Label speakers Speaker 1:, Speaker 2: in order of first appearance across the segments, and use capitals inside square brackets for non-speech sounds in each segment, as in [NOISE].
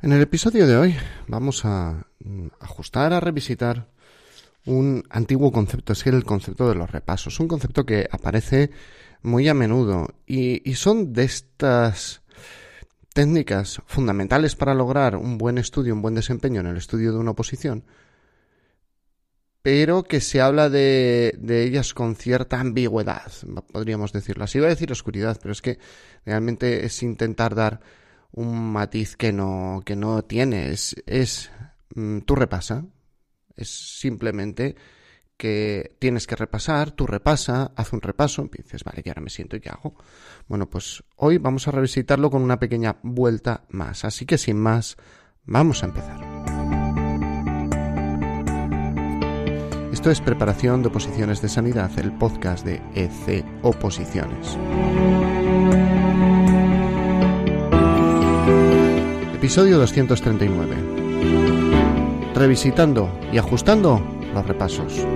Speaker 1: En el episodio de hoy vamos a mm, ajustar, a revisitar un antiguo concepto, es el concepto de los repasos, un concepto que aparece muy a menudo y, son de estas técnicas fundamentales para lograr un buen estudio, un buen desempeño en el estudio de una oposición, pero que se habla de, de, ellas con cierta ambigüedad, podríamos decirlo así. Iba a decir oscuridad, pero es que realmente es intentar dar un matiz que no, que no tiene. Es, es mm, tú repasa. Es simplemente que tienes que repasar, tú repasa, haz un repaso, y dices, vale, que ahora me siento y qué hago. Bueno, pues hoy vamos a revisitarlo con una pequeña vuelta más. Así que sin más, vamos a empezar. Esto es Preparación de Oposiciones de Sanidad, el podcast de EC Oposiciones. Episodio 239. Revisitando y ajustando los repasos.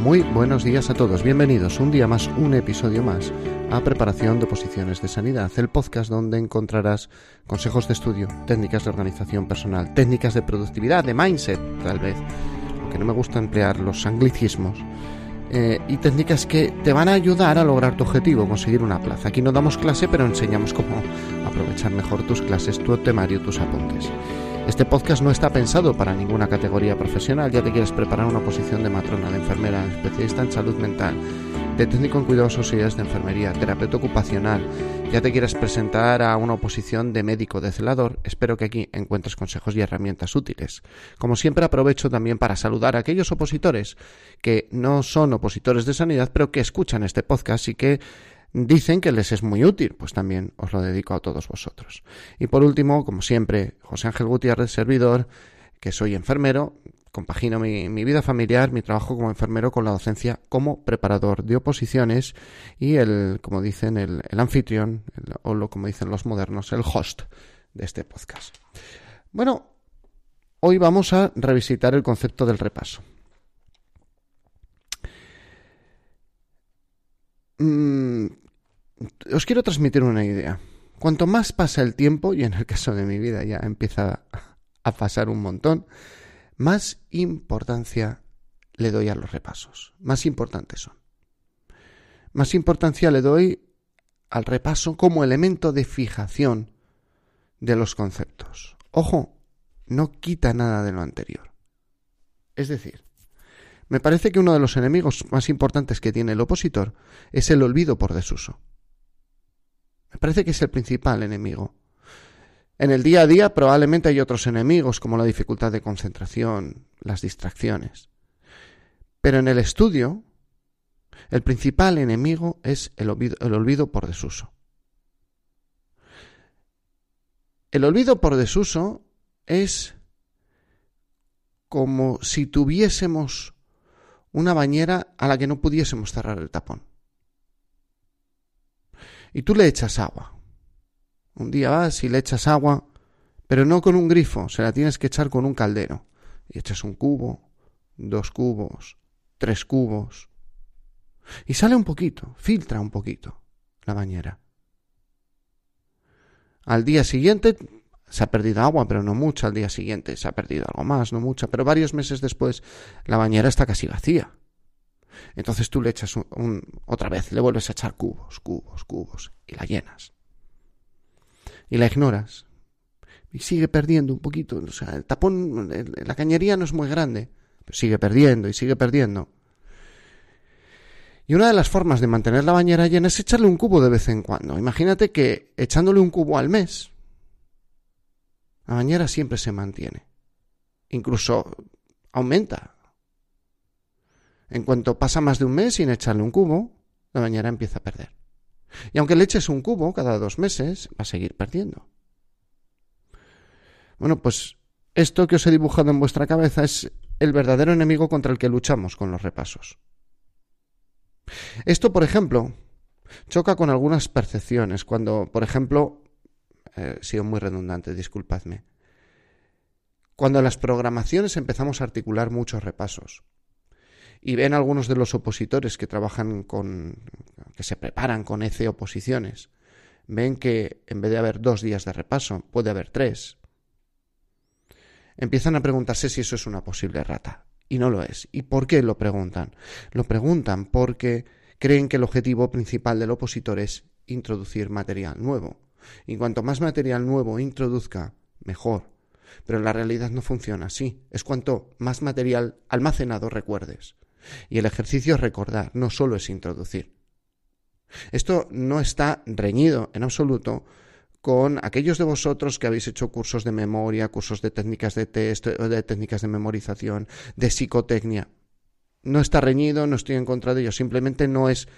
Speaker 1: Muy buenos días a todos, bienvenidos un día más, un episodio más a Preparación de Posiciones de Sanidad, el podcast donde encontrarás consejos de estudio, técnicas de organización personal, técnicas de productividad, de mindset, tal vez, aunque no me gusta emplear los anglicismos, eh, y técnicas que te van a ayudar a lograr tu objetivo, conseguir una plaza. Aquí no damos clase, pero enseñamos cómo aprovechar mejor tus clases, tu temario, tus apuntes. Este podcast no está pensado para ninguna categoría profesional. Ya te quieres preparar una posición de matrona, de enfermera, especialista en salud mental, de técnico en cuidados sociales de enfermería, terapeuta ocupacional, ya te quieres presentar a una oposición de médico de celador, espero que aquí encuentres consejos y herramientas útiles. Como siempre aprovecho también para saludar a aquellos opositores que no son opositores de sanidad, pero que escuchan este podcast y que dicen que les es muy útil, pues también os lo dedico a todos vosotros. Y por último, como siempre, José Ángel Gutiérrez, servidor, que soy enfermero, compagino mi, vida familiar, mi trabajo como enfermero con la docencia como preparador de oposiciones y el, como dicen, el, anfitrión, o lo como dicen los modernos, el host de este podcast. Bueno, hoy vamos a revisitar el concepto del repaso. Mm, os quiero transmitir una idea. Cuanto más pasa el tiempo, y en el caso de mi vida ya empieza a pasar un montón, más importancia le doy a los repasos. Más importantes son. Más importancia le doy al repaso como elemento de fijación de los conceptos. Ojo, no quita nada de lo anterior. Es decir, me parece que uno de los enemigos más importantes que tiene el opositor es el olvido por desuso. Me parece que es el principal enemigo. En el día a día probablemente hay otros enemigos como la dificultad de concentración, las distracciones. Pero en el estudio, el principal enemigo es el olvido, por desuso. El olvido por desuso es como si tuviésemos una bañera a la que no pudiésemos cerrar el tapón. Y tú le echas agua. Un día vas y le echas agua, pero no con un grifo, se la tienes que echar con un caldero. Y echas un cubo, dos cubos, tres cubos. Y sale un poquito, filtra un poquito la bañera. Al día siguiente se ha perdido agua, pero no mucha. Al día siguiente se ha perdido algo más, no mucha. Pero varios meses después la bañera está casi vacía. Entonces tú le echas otra vez, le vuelves a echar cubos, cubos, cubos y la llenas y la ignoras. Y sigue perdiendo un poquito. O sea, el tapón, la cañería no es muy grande, pero sigue perdiendo y sigue perdiendo. Y una de las formas de mantener la bañera llena es echarle un cubo de vez en cuando. Imagínate que echándole un cubo al mes, la bañera siempre se mantiene. Incluso aumenta. En cuanto pasa más de un mes sin echarle un cubo, la bañera empieza a perder. Y aunque le eches un cubo cada dos meses, va a seguir perdiendo. Bueno, pues esto que os he dibujado en vuestra cabeza es el verdadero enemigo contra el que luchamos con los repasos. Esto, por ejemplo, choca con algunas percepciones. Cuando, por ejemplo, eh, sido muy redundante, disculpadme. Cuando en las programaciones empezamos a articular muchos repasos y ven algunos de los opositores que trabajan con, que se preparan con EC oposiciones, ven que en vez de haber dos días de repaso, puede haber tres. Empiezan a preguntarse si eso es una posible rata. Y no lo es. ¿Y por qué lo preguntan? Lo preguntan porque creen que el objetivo principal del opositor es introducir material nuevo. Y cuanto más material nuevo introduzca, mejor. Pero la realidad no funciona así. Es cuanto más material almacenado recuerdes. Y el ejercicio es recordar, no solo es introducir. Esto no está reñido en absoluto con aquellos de vosotros que habéis hecho cursos de memoria, cursos de técnicas de test, de técnicas de memorización, de psicotecnia. No está reñido, no estoy en contra de ello, simplemente no es,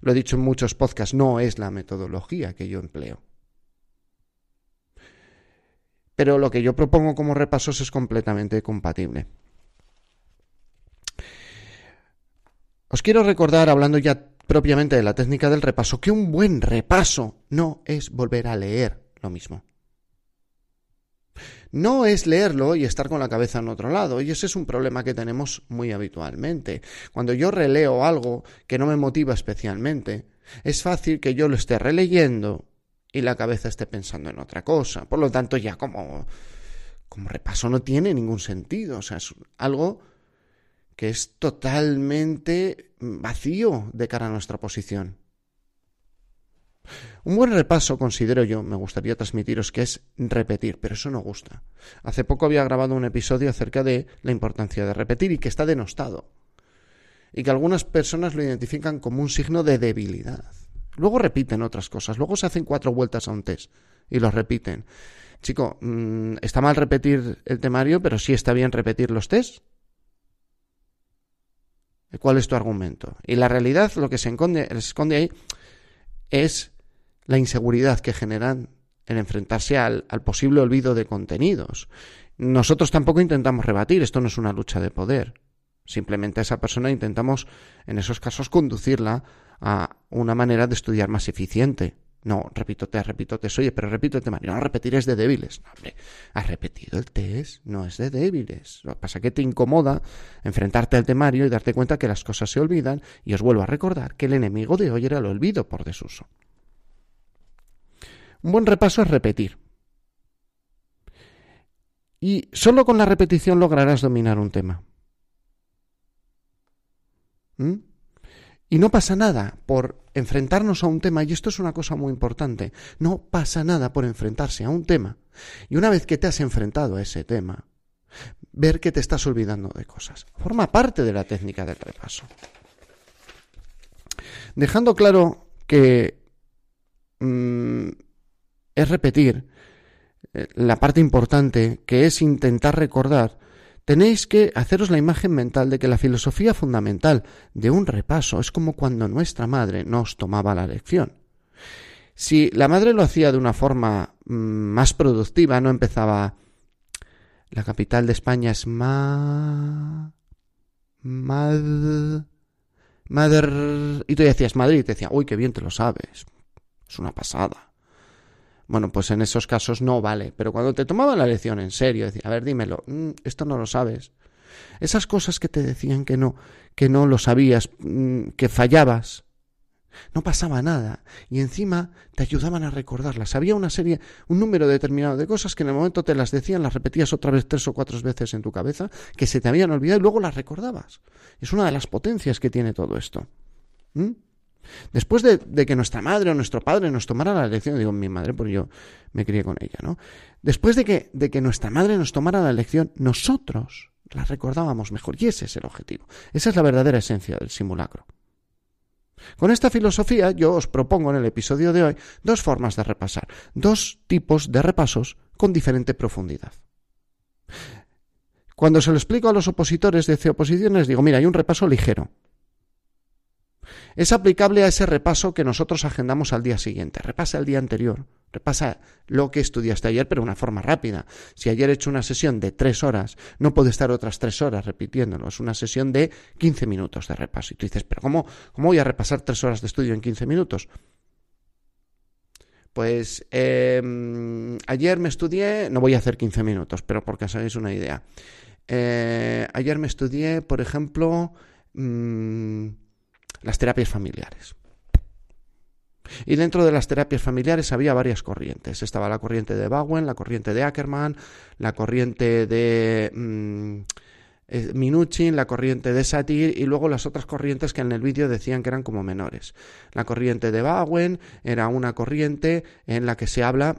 Speaker 1: lo he dicho en muchos podcasts, no es la metodología que yo empleo. Pero lo que yo propongo como repasos es completamente compatible. Os quiero recordar, hablando ya propiamente de la técnica del repaso, que un buen repaso no es volver a leer lo mismo. No es leerlo y estar con la cabeza en otro lado, y ese es un problema que tenemos muy habitualmente. Cuando yo releo algo que no me motiva especialmente, es fácil que yo lo esté releyendo y la cabeza esté pensando en otra cosa. Por lo tanto, ya como, como repaso no tiene ningún sentido. O sea, es algo que es totalmente vacío de cara a nuestra posición. Un buen repaso, considero yo, me gustaría transmitiros que es repetir, pero eso no gusta. Hace poco había grabado un episodio acerca de la importancia de repetir y que está denostado. Y que algunas personas lo identifican como un signo de debilidad. Luego repiten otras cosas, luego se hacen cuatro vueltas a un test y los repiten. Chico, mm, está mal repetir el temario, pero sí está bien repetir los tests. ¿Cuál es tu argumento? Y la realidad, lo que se esconde, ahí, es la inseguridad que generan el enfrentarse al, al, posible olvido de contenidos. Nosotros tampoco intentamos rebatir, esto no es una lucha de poder. Simplemente a esa persona intentamos, en esos casos, conducirla a una manera de estudiar más eficiente. No, repítote, repítote, oye, pero repítote, Mario, no repetir es de débiles. No, hombre, has repetido el test, no es de débiles. Lo que pasa es que te incomoda enfrentarte al temario y darte cuenta que las cosas se olvidan y os vuelvo a recordar que el enemigo de hoy era el olvido por desuso. Un buen repaso es repetir. Y solo con la repetición lograrás dominar un tema. ¿Mm? Y no pasa nada por enfrentarnos a un tema, y esto es una cosa muy importante, no pasa nada por enfrentarse a un tema. Y una vez que te has enfrentado a ese tema, ver que te estás olvidando de cosas. Forma parte de la técnica del repaso. Dejando claro que mm, es repetir eh, la parte importante, que es intentar recordar Tenéis que haceros la imagen mental de que la filosofía fundamental de un repaso es como cuando nuestra madre nos tomaba la lección. Si la madre lo hacía de una forma mm, más productiva, no empezaba la capital de España es Ma Mad Madre y tú decías Madrid y te decía, "Uy, qué bien te lo sabes." Es una pasada. Bueno, pues en esos casos no vale. Pero cuando te tomaban la lección en serio, decía, a ver, dímelo, mm, esto no lo sabes. Esas cosas que te decían que no, que no lo sabías, mm, que fallabas, no pasaba nada. Y encima te ayudaban a recordarlas. Había una serie, un número determinado de cosas que en el momento te las decían, las repetías otra vez tres o cuatro veces en tu cabeza, que se te habían olvidado y luego las recordabas. Es una de las potencias que tiene todo esto. ¿Mm? Después de, que nuestra madre o nuestro padre nos tomara la lección, digo mi madre porque yo me crié con ella, ¿no? Después de que, nuestra madre nos tomara la lección, nosotros la recordábamos mejor. Y ese es el objetivo. Esa es la verdadera esencia del simulacro. Con esta filosofía yo os propongo en el episodio de hoy dos formas de repasar, dos tipos de repasos con diferente profundidad. Cuando se lo explico a los opositores de C oposiciones, digo, mira, hay un repaso ligero, es aplicable a ese repaso que nosotros agendamos al día siguiente. Repasa el día anterior, repasa lo que estudiaste ayer, pero de una forma rápida. Si ayer he hecho una sesión de tres horas, no puede estar otras tres horas repitiéndolo. Es una sesión de 15 minutos de repaso. Y tú dices, pero ¿cómo, cómo voy a repasar tres horas de estudio en 15 minutos? Pues em, ayer me estudié, no voy a hacer 15 minutos, pero porque os hagáis una idea. Eh, ayer me estudié, por ejemplo, mm, las terapias familiares. Y dentro de las terapias familiares había varias corrientes. Estaba la corriente de Bowen, la corriente de Ackerman, la corriente de mm, eh, Minuchin, la corriente de Satir y luego las otras corrientes que en el vídeo decían que eran como menores. La corriente de Bowen era una corriente en la que se habla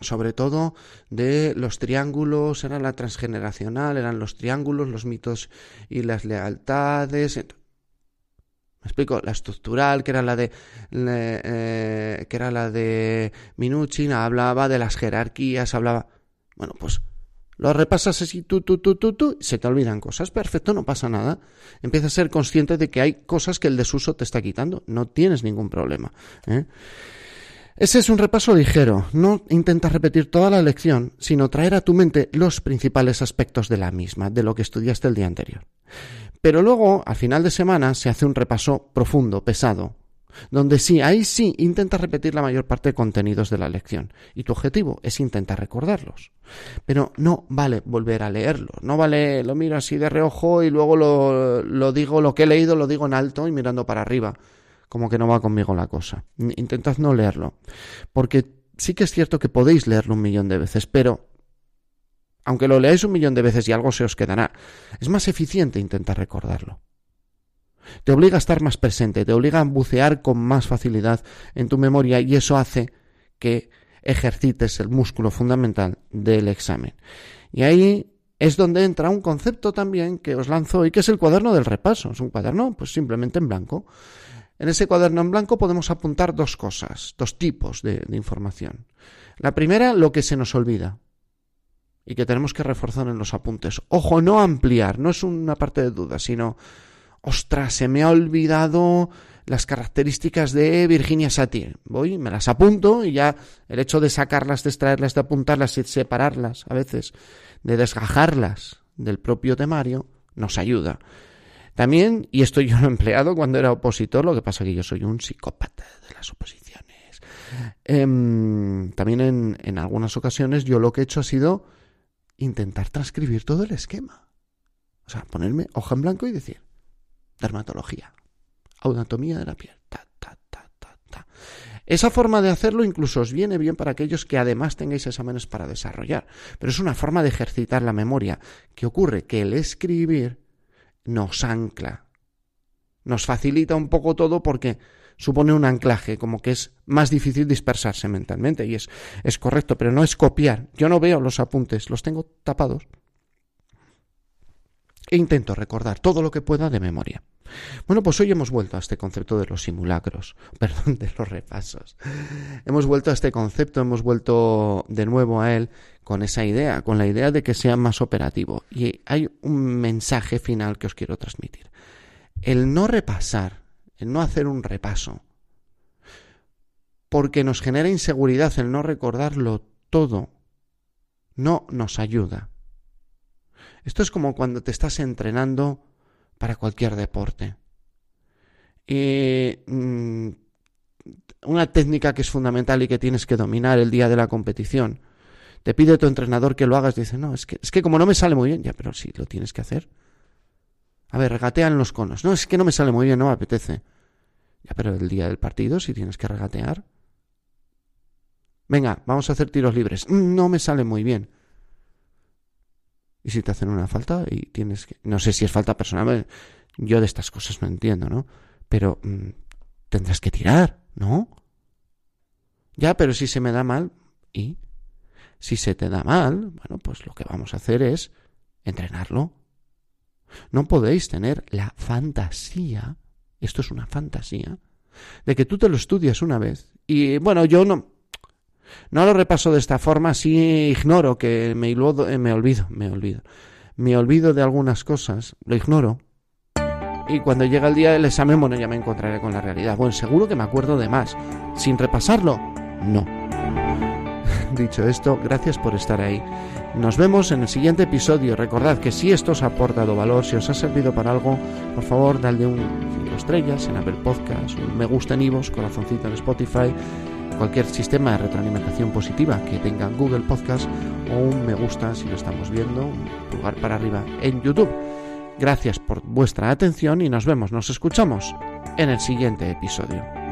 Speaker 1: sobre todo de los triángulos, era la transgeneracional, eran los triángulos, los mitos y las lealtades. Me explico, la estructural, que era la de eh, que era la de Minuchin, hablaba de las jerarquías, hablaba. Bueno, pues lo repasas así, tú, tú, tú, tú, tú, se te olvidan cosas. Perfecto, no pasa nada. Empieza a ser consciente de que hay cosas que el desuso te está quitando. No tienes ningún problema. ¿eh? Ese es un repaso ligero. No intentas repetir toda la lección, sino traer a tu mente los principales aspectos de la misma, de lo que estudiaste el día anterior. Pero luego, al final de semana, se hace un repaso profundo, pesado, donde sí, ahí sí intentas repetir la mayor parte de contenidos de la lección, y tu objetivo es intentar recordarlos. Pero no vale volver a leerlo, no vale lo miro así de reojo y luego lo, lo digo, lo que he leído lo digo en alto y mirando para arriba como que no va conmigo la cosa. Intentad no leerlo, porque sí que es cierto que podéis leerlo un millón de veces, pero aunque lo leáis un millón de veces y algo se os quedará, es más eficiente intentar recordarlo. Te obliga a estar más presente, te obliga a bucear con más facilidad en tu memoria y eso hace que ejercites el músculo fundamental del examen. Y ahí es donde entra un concepto también que os lanzo hoy, que es el cuaderno del repaso. Es un cuaderno, pues simplemente en blanco. En ese cuaderno en blanco podemos apuntar dos cosas, dos tipos de, información. La primera, lo que se nos olvida y que tenemos que reforzar en los apuntes. Ojo, no ampliar, no es una parte de duda, sino, ostras, se me ha olvidado las características de Virginia Satir. Voy, me las apunto y ya el hecho de sacarlas, de extraerlas, de apuntarlas y separarlas a veces, de desgajarlas del propio temario, nos ayuda. También, y esto yo lo he empleado cuando era opositor, lo que pasa que yo soy un psicópata de las oposiciones. Em, también en, en algunas ocasiones yo lo que he hecho ha sido intentar transcribir todo el esquema. O sea, ponerme hoja en blanco y decir, dermatología, anatomía de la piel, ta, ta, ta, ta, ta. Esa forma de hacerlo incluso os viene bien para aquellos que además tengáis exámenes para desarrollar, pero es una forma de ejercitar la memoria. ¿Qué ocurre? Que el escribir nos ancla. Nos facilita un poco todo porque supone un anclaje, como que es más difícil dispersarse mentalmente, y es, es correcto, pero no es copiar. Yo no veo los apuntes, los tengo tapados. E intento recordar todo lo que pueda de memoria. Bueno, pues hoy hemos vuelto a este concepto de los simulacros, [LAUGHS] perdón, de los repasos. Hemos vuelto a este concepto, hemos vuelto de nuevo a él con esa idea, con la idea de que sea más operativo. Y hay un mensaje final que os quiero transmitir. El no repasar, el no hacer un repaso, porque nos genera inseguridad el no recordarlo todo, no nos ayuda. Esto es como cuando te estás entrenando para cualquier deporte. Y mm, una técnica que es fundamental y que tienes que dominar el día de la competición. Te pide tu entrenador que lo hagas, dice, no, es que, es que como no me sale muy bien, ya, pero sí, lo tienes que hacer. A ver, regatean los conos. No, es que no me sale muy bien, no me apetece. Ya, pero el día del partido, si tienes que regatear. Venga, vamos a hacer tiros libres. Mm, no me sale muy bien. Y si te hacen una falta y tienes que... No sé si es falta personal, yo de estas cosas no entiendo, ¿no? Pero mm, tendrás que tirar, ¿no? Ya, pero si se me da mal, ¿y? Si se te da mal, bueno, pues lo que vamos a hacer es entrenarlo. No podéis tener la fantasía, esto es una fantasía, de que tú te lo estudias una vez y, bueno, yo no, no lo repaso de esta forma, sí ignoro que me, eh, me olvido, me olvido. Me olvido de algunas cosas, lo ignoro. Y cuando llega el día del examen, bueno, ya me encontraré con la realidad. Bueno, seguro que me acuerdo de más. Sin repasarlo, no. Dicho esto, gracias por estar ahí. Nos vemos en el siguiente episodio. Recordad que si esto os ha aportado valor, si os ha servido para algo, por favor, dadle un 5 estrellas en Apple Podcast, un me gusta en Ivos, corazoncito en Spotify cualquier sistema de retroalimentación positiva que tenga Google Podcast o un me gusta si lo estamos viendo, un pulgar para arriba en YouTube. Gracias por vuestra atención y nos vemos, nos escuchamos en el siguiente episodio.